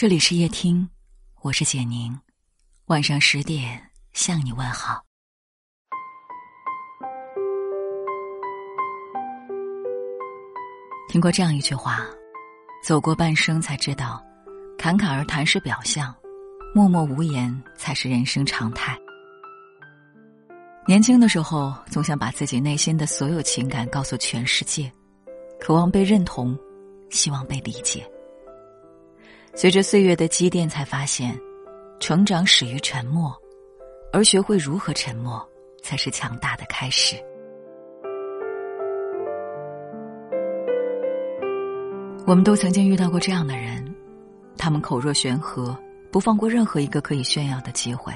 这里是夜听，我是简宁，晚上十点向你问好。听过这样一句话：走过半生才知道，侃侃而谈是表象，默默无言才是人生常态。年轻的时候，总想把自己内心的所有情感告诉全世界，渴望被认同，希望被理解。随着岁月的积淀，才发现，成长始于沉默，而学会如何沉默，才是强大的开始。我们都曾经遇到过这样的人，他们口若悬河，不放过任何一个可以炫耀的机会，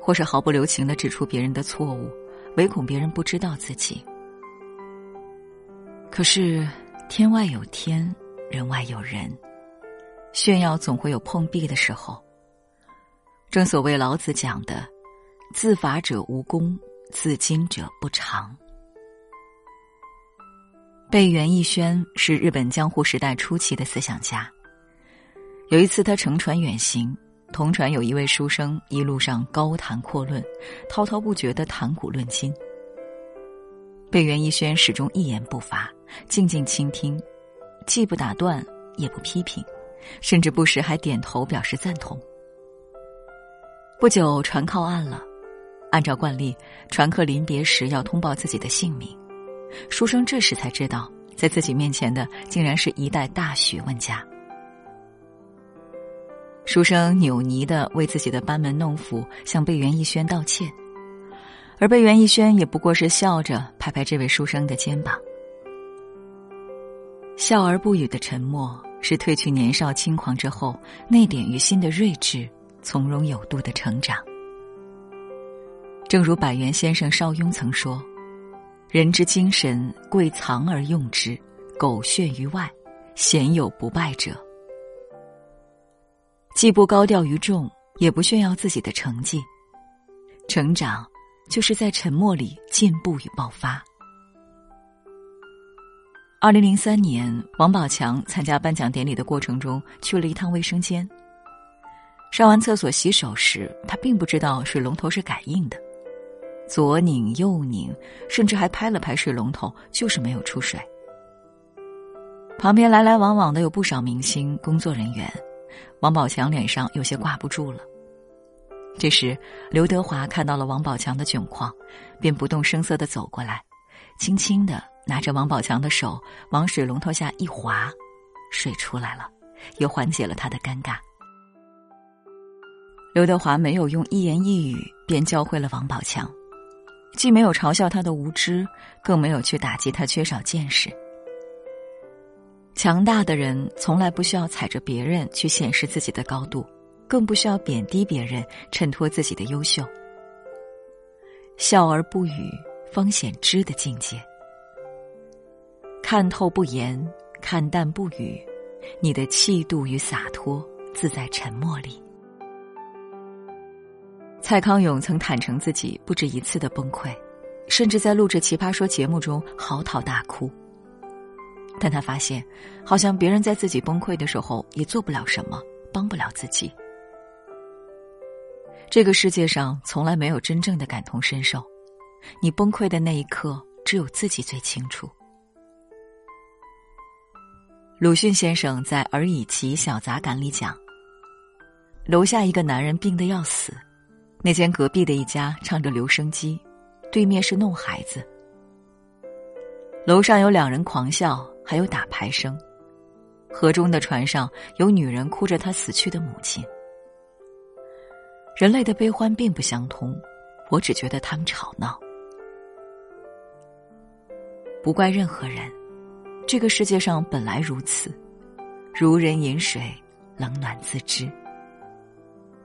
或是毫不留情的指出别人的错误，唯恐别人不知道自己。可是，天外有天，人外有人。炫耀总会有碰壁的时候。正所谓老子讲的：“自伐者无功，自矜者不长。”贝原义宣是日本江户时代初期的思想家。有一次，他乘船远行，同船有一位书生，一路上高谈阔论，滔滔不绝的谈古论今。贝原义宣始终一言不发，静静倾听，既不打断，也不批评。甚至不时还点头表示赞同。不久，船靠岸了，按照惯例，船客临别时要通报自己的姓名。书生这时才知道，在自己面前的竟然是一代大学问家。书生扭捏的为自己的班门弄斧向贝原义轩道歉，而贝原义轩也不过是笑着拍拍这位书生的肩膀，笑而不语的沉默。是褪去年少轻狂之后，内敛于心的睿智，从容有度的成长。正如百元先生邵雍曾说：“人之精神，贵藏而用之，苟炫于外，鲜有不败者。既不高调于众，也不炫耀自己的成绩。成长，就是在沉默里进步与爆发。”二零零三年，王宝强参加颁奖典礼的过程中去了一趟卫生间。上完厕所洗手时，他并不知道水龙头是感应的，左拧右拧，甚至还拍了拍水龙头，就是没有出水。旁边来来往往的有不少明星、工作人员，王宝强脸上有些挂不住了。这时，刘德华看到了王宝强的窘况，便不动声色的走过来，轻轻的。拿着王宝强的手往水龙头下一滑，水出来了，又缓解了他的尴尬。刘德华没有用一言一语便教会了王宝强，既没有嘲笑他的无知，更没有去打击他缺少见识。强大的人从来不需要踩着别人去显示自己的高度，更不需要贬低别人衬托自己的优秀。笑而不语，方显知的境界。看透不言，看淡不语，你的气度与洒脱自在沉默里。蔡康永曾坦诚自己不止一次的崩溃，甚至在录制《奇葩说》节目中嚎啕大哭。但他发现，好像别人在自己崩溃的时候也做不了什么，帮不了自己。这个世界上从来没有真正的感同身受，你崩溃的那一刻，只有自己最清楚。鲁迅先生在《尔以奇小杂感》里讲：楼下一个男人病得要死，那间隔壁的一家唱着留声机，对面是弄孩子。楼上有两人狂笑，还有打牌声。河中的船上有女人哭着她死去的母亲。人类的悲欢并不相通，我只觉得他们吵闹，不怪任何人。这个世界上本来如此，如人饮水，冷暖自知。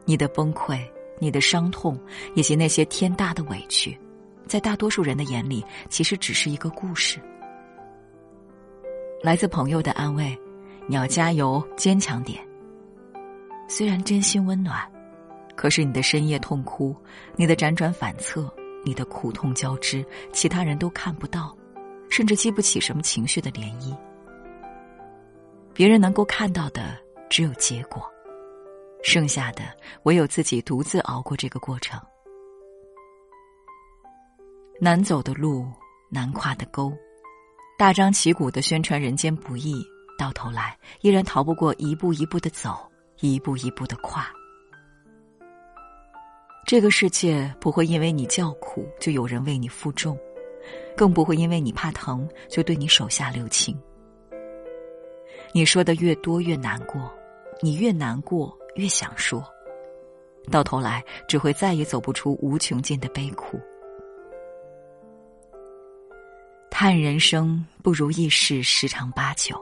你的崩溃、你的伤痛，以及那些天大的委屈，在大多数人的眼里，其实只是一个故事。来自朋友的安慰：“你要加油，坚强点。”虽然真心温暖，可是你的深夜痛哭，你的辗转反侧，你的苦痛交织，其他人都看不到。甚至激不起什么情绪的涟漪。别人能够看到的，只有结果，剩下的唯有自己独自熬过这个过程。难走的路，难跨的沟，大张旗鼓的宣传人间不易，到头来依然逃不过一步一步的走，一步一步的跨。这个世界不会因为你叫苦就有人为你负重，更不会因为你怕疼就对你手下留情。你说的越多越难过，你越难过越想说，到头来只会再也走不出无穷尽的悲苦。叹人生不如意事十常八九，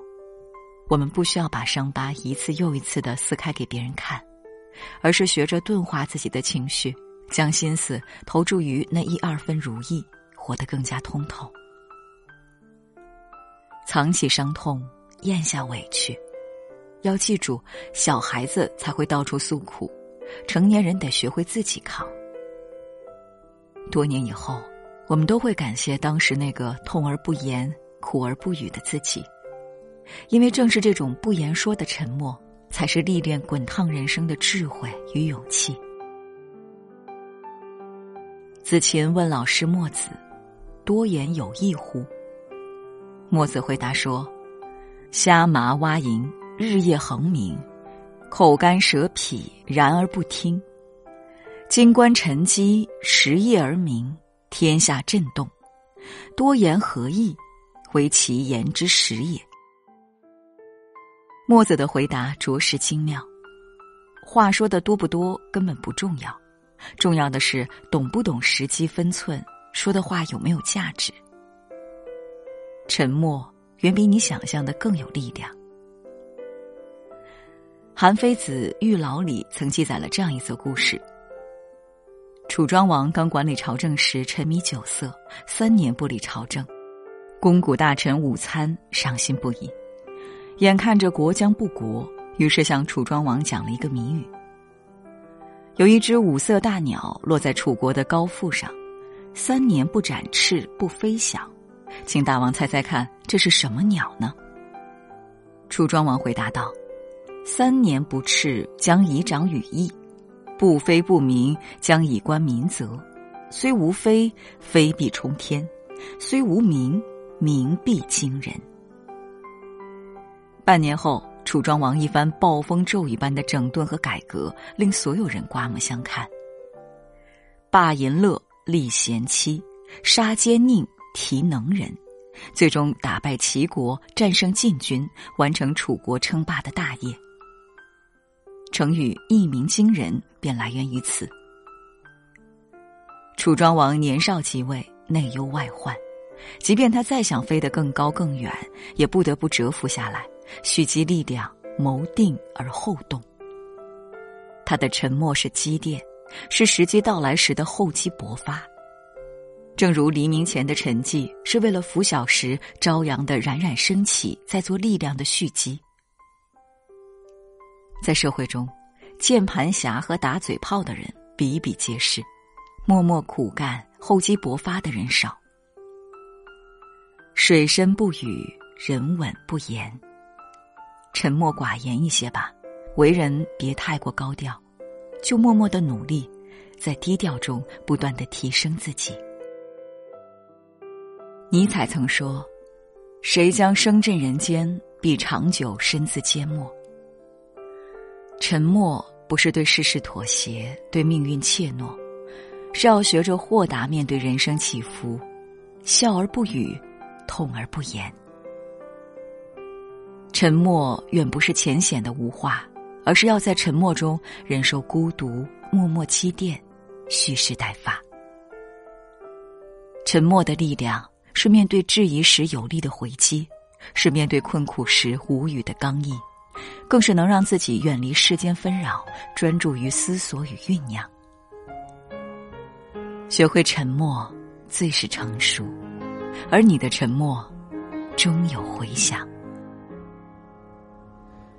我们不需要把伤疤一次又一次的撕开给别人看，而是学着钝化自己的情绪，将心思投注于那一二分如意，活得更加通透。藏起伤痛，咽下委屈，要记住，小孩子才会到处诉苦，成年人得学会自己扛。多年以后。我们都会感谢当时那个痛而不言、苦而不语的自己，因为正是这种不言说的沉默，才是历练滚烫人生的智慧与勇气。子琴问老师墨子：“多言有益乎？”墨子回答说：“虾麻蛙蝇，日夜恒鸣，口干舌痞，然而不听；金官沉积，时夜而鸣。”天下震动，多言何益？为其言之实也。墨子的回答着实精妙。话说的多不多根本不重要，重要的是懂不懂时机分寸，说的话有没有价值。沉默远比你想象的更有力量。韩非子《玉牢》里曾记载了这样一则故事。楚庄王刚管理朝政时沉迷酒色，三年不理朝政，肱骨大臣午餐伤心不已，眼看着国将不国，于是向楚庄王讲了一个谜语：有一只五色大鸟落在楚国的高阜上，三年不展翅不飞翔，请大王猜猜看这是什么鸟呢？楚庄王回答道：“三年不翅，将以长羽翼。”不飞不鸣，将以观民泽；虽无飞，飞必冲天；虽无鸣，鸣必惊人。半年后，楚庄王一番暴风骤雨般的整顿和改革，令所有人刮目相看。罢淫乐，立贤妻，杀奸佞，提能人，最终打败齐国，战胜晋军，完成楚国称霸的大业。成语“一鸣惊人”便来源于此。楚庄王年少即位，内忧外患，即便他再想飞得更高更远，也不得不蛰伏下来，蓄积力量，谋定而后动。他的沉默是积淀，是时机到来时的厚积薄发。正如黎明前的沉寂，是为了拂晓时朝阳的冉冉升起，在做力量的蓄积。在社会中，键盘侠和打嘴炮的人比比皆是，默默苦干、厚积薄发的人少。水深不语，人稳不言。沉默寡言一些吧，为人别太过高调，就默默的努力，在低调中不断的提升自己。尼采曾说：“谁将声震人间，必长久身自缄默。”沉默不是对世事妥协，对命运怯懦，是要学着豁达面对人生起伏，笑而不语，痛而不言。沉默远不是浅显的无话，而是要在沉默中忍受孤独，默默积淀，蓄势待发。沉默的力量是面对质疑时有力的回击，是面对困苦时无语的刚毅。更是能让自己远离世间纷扰，专注于思索与酝酿。学会沉默，最是成熟，而你的沉默，终有回响。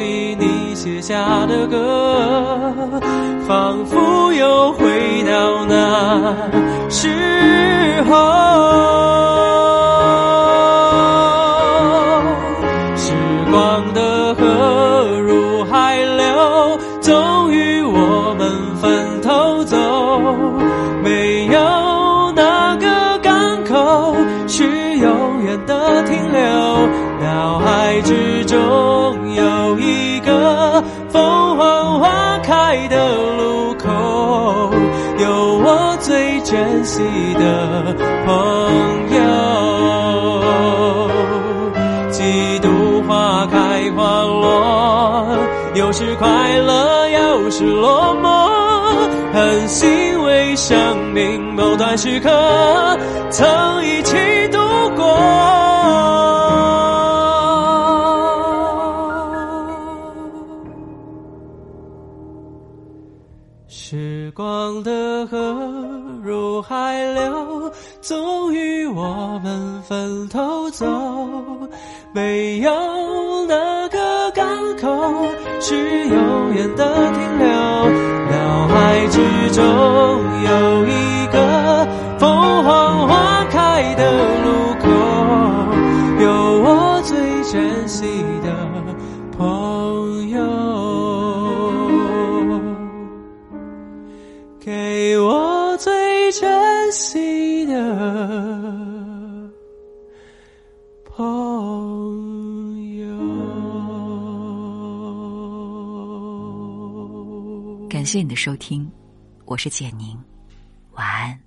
起你写下的歌，仿佛又回到那时候。时光的河入海流，终于我们分头走，没有哪个港口是永远的停留。脑海之爱的路口，有我最珍惜的朋友。几度花开花落，有时快乐，有时落寞。很欣慰，生命某段时刻曾一起流，终于我们分头走。没有哪个港口是永远的停留。脑海之中有一个凤凰珍惜的朋友。感谢你的收听，我是简宁，晚安。